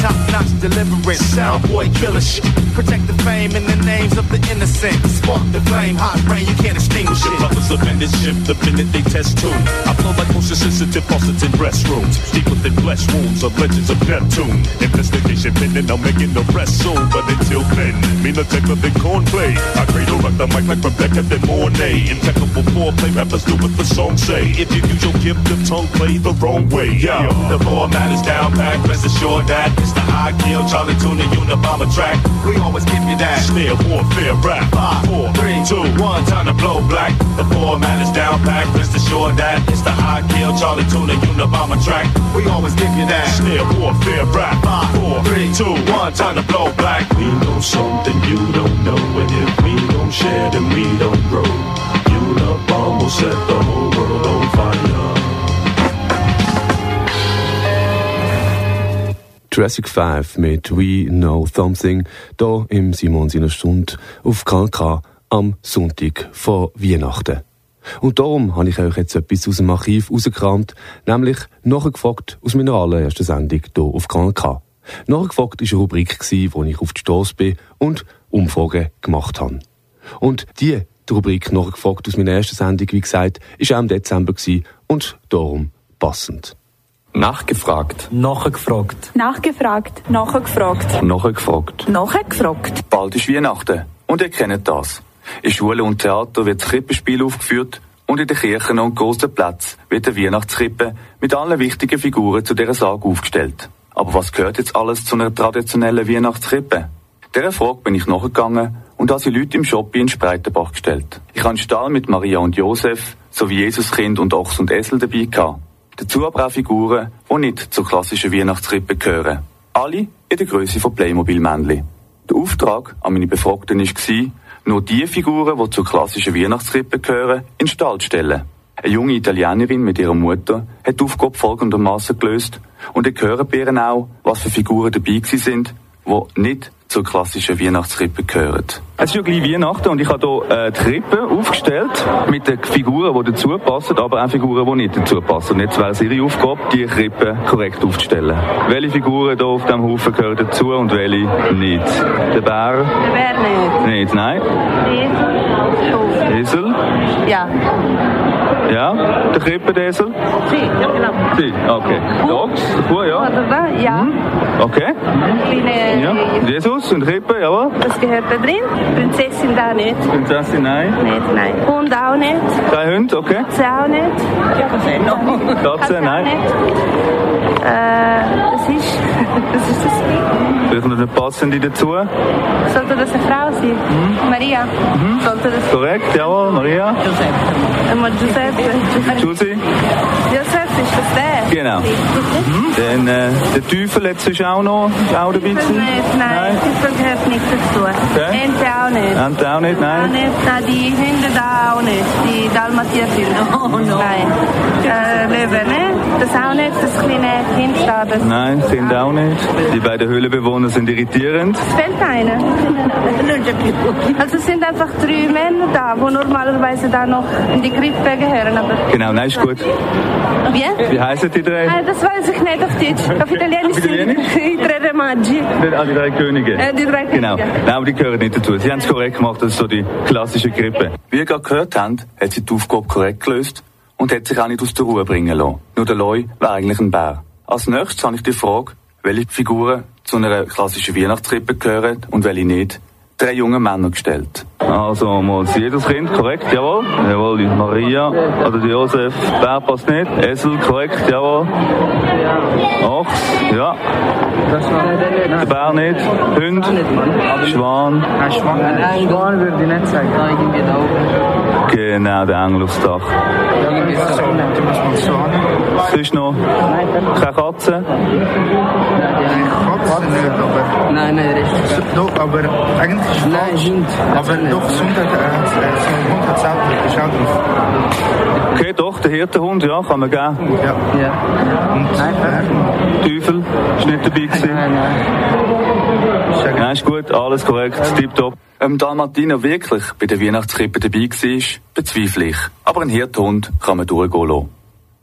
S17: top notch deliverance. Sound boy killer shit. Protect the fame and the names of the innocent. Spark the flame, hot rain, you can't extinguish
S16: The
S17: it.
S16: brothers of in this ship the minute they test tune. I flow like motion sensitive faucets in restrooms. Deep within flesh wounds of legends of Neptune. Investigation pending, I'm making the rest soon. But until then, me no take a big cornplay. I cradle rock the mic like Rebecca De Mornay. Impeccable foreplay, rappers do what the song say. If you use your gift of tongue, play the wrong way. Yeah, the format is down packed, rest assured that it's the high kill, Charlie Tuna, Unabomber track.
S17: We always give you that.
S16: Snare warfare rap.
S17: Five,
S16: Four,
S17: three,
S16: two, one, time to blow black. The format is down packed, rest assured that it's the high kill, Charlie Tuna, Unabomber track.
S17: We always give you that.
S16: Snare warfare rap.
S17: Five,
S16: Four,
S17: three,
S16: two, one, time to blow black.
S15: We know something you don't know, and if we don't share, then we don't grow. Unabomb will set the whole world on fire.
S2: Jurassic 5 mit We Know Something, hier im Simon seiner Stunde auf KK am Sonntag vor Weihnachten. Und darum habe ich euch jetzt etwas aus dem Archiv rausgekramt, nämlich nachgefragt aus meiner allerersten Sendung hier auf Kanal K. Nachgefragt war eine Rubrik, wo ich auf die Stoss bin und Umfragen gemacht habe. Und die, die Rubrik nachgefragt aus meiner ersten Sendung, wie gesagt, war auch im Dezember und darum passend.
S1: Nachgefragt.
S18: Nachgefragt.
S19: Nachgefragt. Nachgefragt.
S1: Nachgefragt.
S19: Nachgefragt.
S1: Bald ist Weihnachten. Und ihr kennt das. In Schulen und Theater wird das Krippenspiel aufgeführt und in den Kirchen und grossen Plätzen wird eine Weihnachtskrippe mit allen wichtigen Figuren zu dieser Sage aufgestellt. Aber was gehört jetzt alles zu einer traditionellen Weihnachtskrippe? Dieser Frage bin ich nachgegangen und habe sie Leute im Shop in Spreitenbach gestellt. Ich habe einen Stall mit Maria und Josef sowie Jesuskind und Ochs und Esel dabei gehabt. Dazu aber auch Figuren, die nicht zur klassischen Weihnachtskrippe gehören. Alle in der Größe von Playmobil-Männchen. Der Auftrag an meine Befragten war, nur die Figuren, die zur klassischen Weihnachtskrippe gehören, in den Stall zu stellen. Eine junge Italienerin mit ihrer Mutter hat die Aufgabe folgendermaßen gelöst und ihr hören auch, was für Figuren dabei sind, die nicht zur klassischen Weihnachtskrippe gehören. Es ist ja gleich Weihnachten und ich habe hier äh, die Krippe aufgestellt mit den Figuren, die dazu passen, aber auch Figuren, die nicht dazu passen. Und jetzt wäre es Ihre Aufgabe, die Krippe korrekt aufzustellen. Welche Figuren hier auf diesem Haufen gehören dazu und welche nicht? Der Bär?
S19: Der Bär nicht.
S1: Nicht, nein.
S19: Esel.
S1: Esel?
S19: Ja.
S1: Ja. Der Krippenesel?
S19: Sie, ja genau.
S1: Sie, okay. Der Kuh, ja.
S19: Ja.
S1: Okay.
S19: Kleine,
S1: Ja. Jesus und Krippe, jawohl.
S19: Das gehört da drin. Prinzessin da nicht.
S1: Prinzessin, nein.
S19: Nicht, nein. Hund auch nicht.
S1: Drei Hunde, okay.
S19: Katze auch nicht. Ist noch.
S1: Katze, nein.
S19: Äh, das ist Das ist das.
S1: Vielleicht noch eine passende dazu.
S19: Sollte das eine Frau sein? Maria. Sollte das.
S1: Korrekt, jawohl, Maria.
S19: Einmal Giuseppe.
S1: Giussi.
S19: Josef, ist das der?
S1: Genau. Dann äh, der Teufel jetzt ist auch noch auch dabei
S19: nicht, nein, das gehört nicht dazu.
S1: Okay.
S19: Ente auch nicht.
S1: Ente auch nicht,
S19: Auch
S1: nein.
S19: nicht, nein, die Hunde da auch nicht. Die Dalmatierhunde. Oh, no. Nein. Äh, Löwe, ne? Das auch nicht, das kleine Kind da. Das
S1: Nein, sind auch nicht. Die beiden Höhlenbewohner sind irritierend.
S19: Es fehlt einer. Also es sind einfach drei Männer da, die normalerweise da noch in die Krippe gehören. Aber
S1: Genau, nein, ist gut.
S19: wie?
S1: Wie heißen die drei?
S19: Äh, das weiß ich nicht auf Deutsch. Auf Italienisch sind die drei Remaggi.
S1: Die, ah, die drei Könige.
S19: Äh, die drei
S1: Genau.
S19: Könige.
S1: Nein, aber die gehören nicht dazu. Sie haben es korrekt gemacht, das ist so die klassische Krippe. Wie ihr gerade gehört habt, hat sie die Aufgabe korrekt gelöst und hat sich auch nicht aus der Ruhe bringen lassen. Nur der Loi war eigentlich ein Bär. Als nächstes habe ich die Frage, welche Figuren zu einer klassischen Weihnachtskrippe gehören und welche nicht. Drei junge Männer gestellt. Also mal jedes Kind, korrekt, jawohl. Jawohl, die Maria oder die Josef. Bär passt nicht. Esel, korrekt, jawohl. Ochs, ja. Der Bär nicht. Hund. Schwan.
S18: Ein Schwan würde ich nicht sagen.
S1: Genau, der Engel aufs Dach.
S18: Irgendwie so.
S1: Es ist noch keine Katze.
S18: Nicht, aber... Nein, nein, richtig.
S20: Doch, aber eigentlich ist es falsch. aber doch, Hund hat, äh, so ein Hund hat ist auch drauf.
S1: Okay, doch, der Hirtenhund, ja, kann man geben.
S20: Ja.
S18: Ja.
S20: Und äh,
S1: Teufel ist nicht dabei gewesen.
S18: Nein, nein.
S1: Nein, ist gut, alles korrekt, tipptopp. Ob Dalmatiner wirklich bei der Weihnachtskrippe dabei war, bezweifle ich. Aber ein Hirtenhund kann man durchgehen lassen.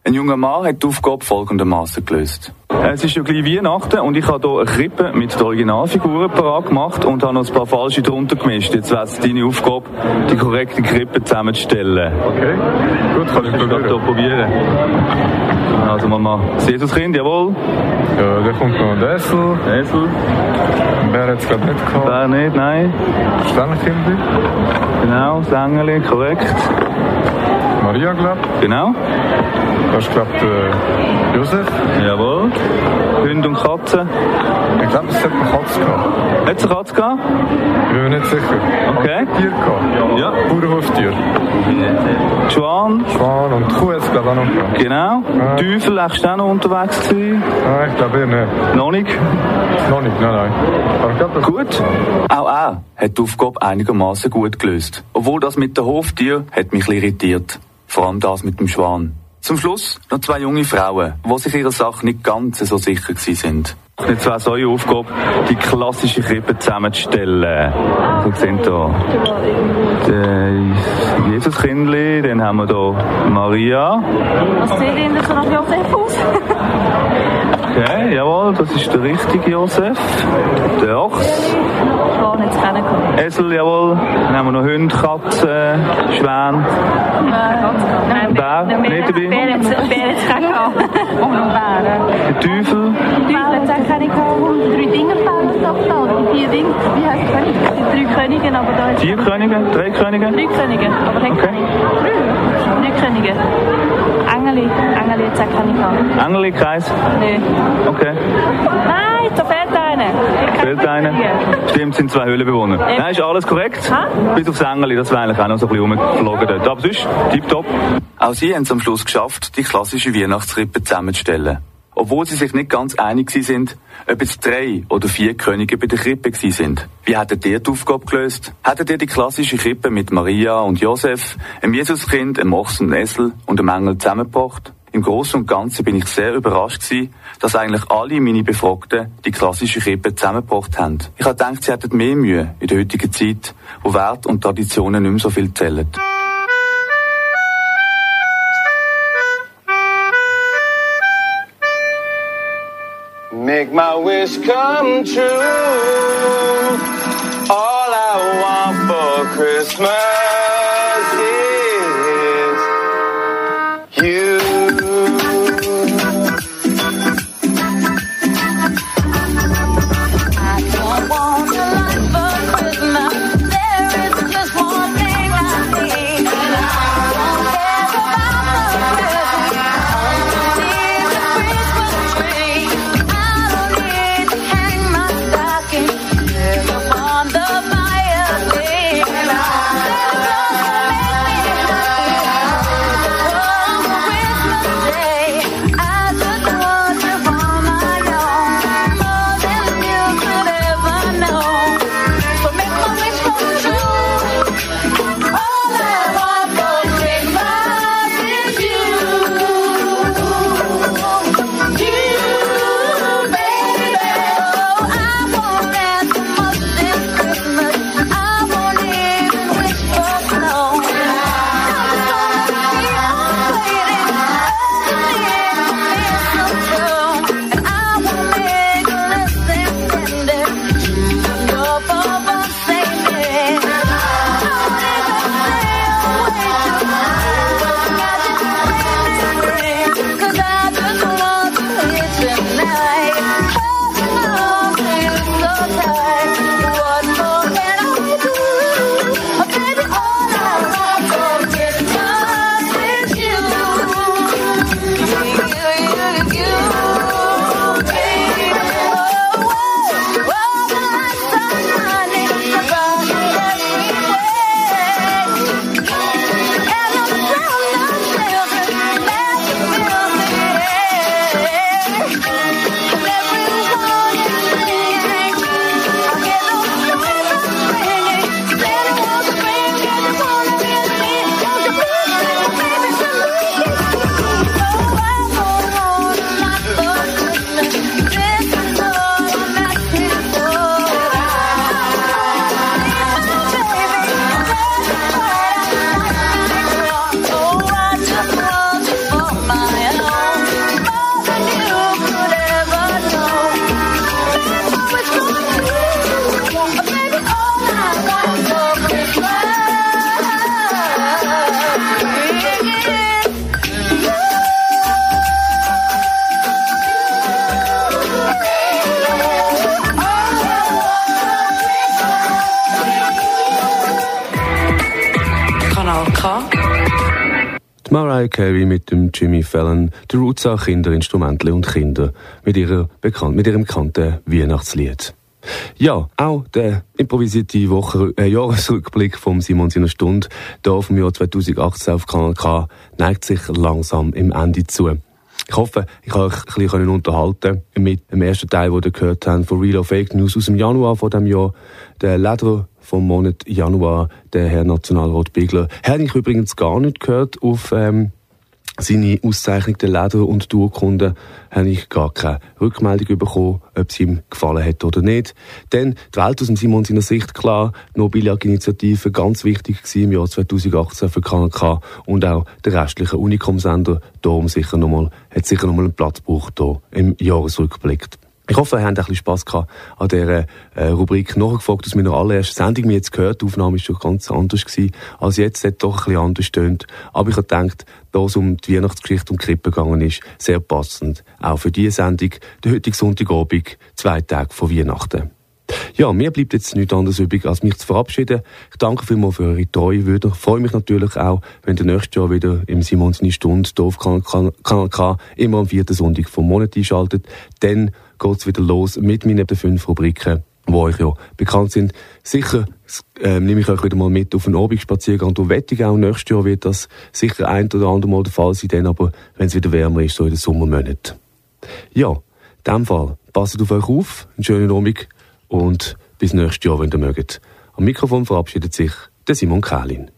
S1: Ein junger Mann hat die Aufgabe folgendermaßen gelöst. Es ist ja gleich Weihnachten und ich habe hier eine Krippe mit den Originalfiguren parat gemacht und habe noch ein paar falsche drunter gemischt. Jetzt wäre es deine Aufgabe, die korrekte Krippe zusammenzustellen.
S21: Okay, gut, kann ich
S1: du
S21: probieren.
S1: hier probieren. Also Mama, das Jesuskind, jawohl.
S21: Ja, da kommt noch der Esel.
S1: Esel.
S21: Bär hat es gerade nicht gehabt.
S1: Bär nicht, nein.
S21: Sternkind.
S1: Genau, das Engeli, korrekt.
S21: Maria, glaube
S1: Genau.
S21: Das ist, glaube ich, Josef.
S1: Jawohl. Hund und Katze.
S21: Ich glaube, es hat eine Katze gehabt.
S1: Hat es eine Katze gehabt?
S21: Ich bin mir nicht sicher.
S1: Okay.
S21: Hat Tier gehabt?
S1: Ja.
S21: Bauernhoftier.
S1: Schwan.
S21: Schwan und Kuh hat es, glaube ich, auch noch gehabt.
S1: Genau.
S21: Ja.
S1: Teufel, hast du auch noch unterwegs gewesen?
S21: Nein, ich glaube eher nicht.
S1: Noch nicht?
S21: Noch nicht, nein, nein. Aber ich glaube,
S1: Gut. Auch er hat die Aufgabe einigermaßen gut gelöst. Obwohl das mit den Hoftier hat mich irritiert. Vor allem das mit dem Schwan. Zum Schluss noch zwei junge Frauen, die sich ihrer Sache nicht ganz so sicher gewesen sind. Jetzt wäre es eure Aufgabe, die klassische Krippe zusammenzustellen. So sehen hier das Jesuskindli, dann haben wir hier Maria.
S12: Was sieht Ihnen so nach Josef aus?
S1: Okay, jawohl, das ist der richtige Josef. Der Ochs.
S12: Schwan jetzt kennengelernt.
S1: Esel, jawohl. Dann haben wir noch Hund, Katze, Schwan.
S12: Nein,
S1: Bär, nicht dabei.
S12: Bär jetzt. Und.
S1: Der Teufel.
S12: Bär jetzt auch keine gehabt. Drei doch da. oder Die vier Dinge. Wie heißt die Könige? Die drei Könige, aber da ist...
S1: Vier Könige, drei Könige.
S12: Drei Könige, aber nicht
S1: Okay.
S12: Drei. Drei Könige. Engeli. Engeli jetzt auch keine gehabt.
S1: Engeli, Kreis.
S12: Nee.
S1: Okay.
S12: Nein, da fehlt einer.
S1: Fehlt einer. Stimmt, sind zwei Höhlenbewohner. Nein, ist alles korrekt. Bis aufs Engeli, das wäre eigentlich auch noch so ein bisschen rumgeflogen dort. Aber sonst, tipptopp. Auch sie haben es am Schluss geschafft, die klassische Weihnachtskrippe zusammenzustellen. Obwohl sie sich nicht ganz einig sind, ob jetzt drei oder vier Könige bei der Krippe sind. Wie hättet ihr die Aufgabe gelöst? Hättet ihr die klassische Krippe mit Maria und Josef, einem Jesuskind, einem Ochs und einem Esel und einem Engel zusammengebracht? Im Großen und Ganzen bin ich sehr überrascht gewesen, dass eigentlich alle meine Befragten die klassische Krippe zusammengebracht haben. Ich habe gedacht, sie hätten mehr Mühe in der heutigen Zeit, wo Wert und Traditionen nicht mehr so viel zählen.
S22: Make my wish come true. All I want for Christmas
S2: Fallon, die Roots auch Kinder, Instrumental und Kinder mit, ihrer mit ihrem bekannten Weihnachtslied. Ja, auch der improvisierte Woche äh, Jahresrückblick vom Simon seiner Stunde hier vom Jahr 2018 auf Kanal K neigt sich langsam im Ende zu. Ich hoffe, ich kann euch ein bisschen unterhalten mit dem ersten Teil, den ihr gehört habt, von Real or Fake News aus dem Januar von dem Jahr. Der Leder vom Monat Januar, der Herr Nationalrat Bigler. Hätte ich übrigens gar nicht gehört auf ähm, seine Auszeichnung der Leder- und Urkunden habe ich gar keine Rückmeldung bekommen, ob es ihm gefallen hat oder nicht. Denn die Welt aus dem Simon seiner Sicht klar, die Nobiliag-Initiative ganz wichtig gewesen im Jahr 2018 für KNK und auch der restliche Unikom-Sender. Darum sicher nochmal, hat sicher nochmal einen Platz gebraucht hier im Jahresrückblick. Ich hoffe, ihr habt ein bisschen Spass gehabt an dieser äh, Rubrik nachgefragt aus meiner allerersten Sendung. Wie jetzt gehört, die Aufnahme war schon ganz anders gewesen, als jetzt. hat doch ein bisschen anders tönt. Aber ich habe gedacht, da es um die Weihnachtsgeschichte und Krippe gegangen ist, sehr passend. Auch für diese Sendung, der heutige Sonntagabend, zwei Tage vor Weihnachten. Ja, mir bleibt jetzt nichts anderes übrig, als mich zu verabschieden. Ich danke vielmals für eure Treue. Ich freue mich natürlich auch, wenn ihr nächstes Jahr wieder im Simonsini Stunde auf Kanal K immer am vierten Sonntag vom Monat einschaltet. Dann geht's wieder los mit meinen fünf Rubriken, die euch ja bekannt sind. Sicher ähm, nehme ich euch wieder mal mit auf einen Abendspaziergang. Du wette ich auch, nächstes Jahr wird das sicher ein oder andere Mal der Fall sein, dann aber, wenn es wieder wärmer ist, so in den Sommermonaten. Ja, in dem Fall, passt auf euch auf, einen schönen Abend und bis nächstes Jahr, wenn ihr mögt. Am Mikrofon verabschiedet sich der Simon Kählin.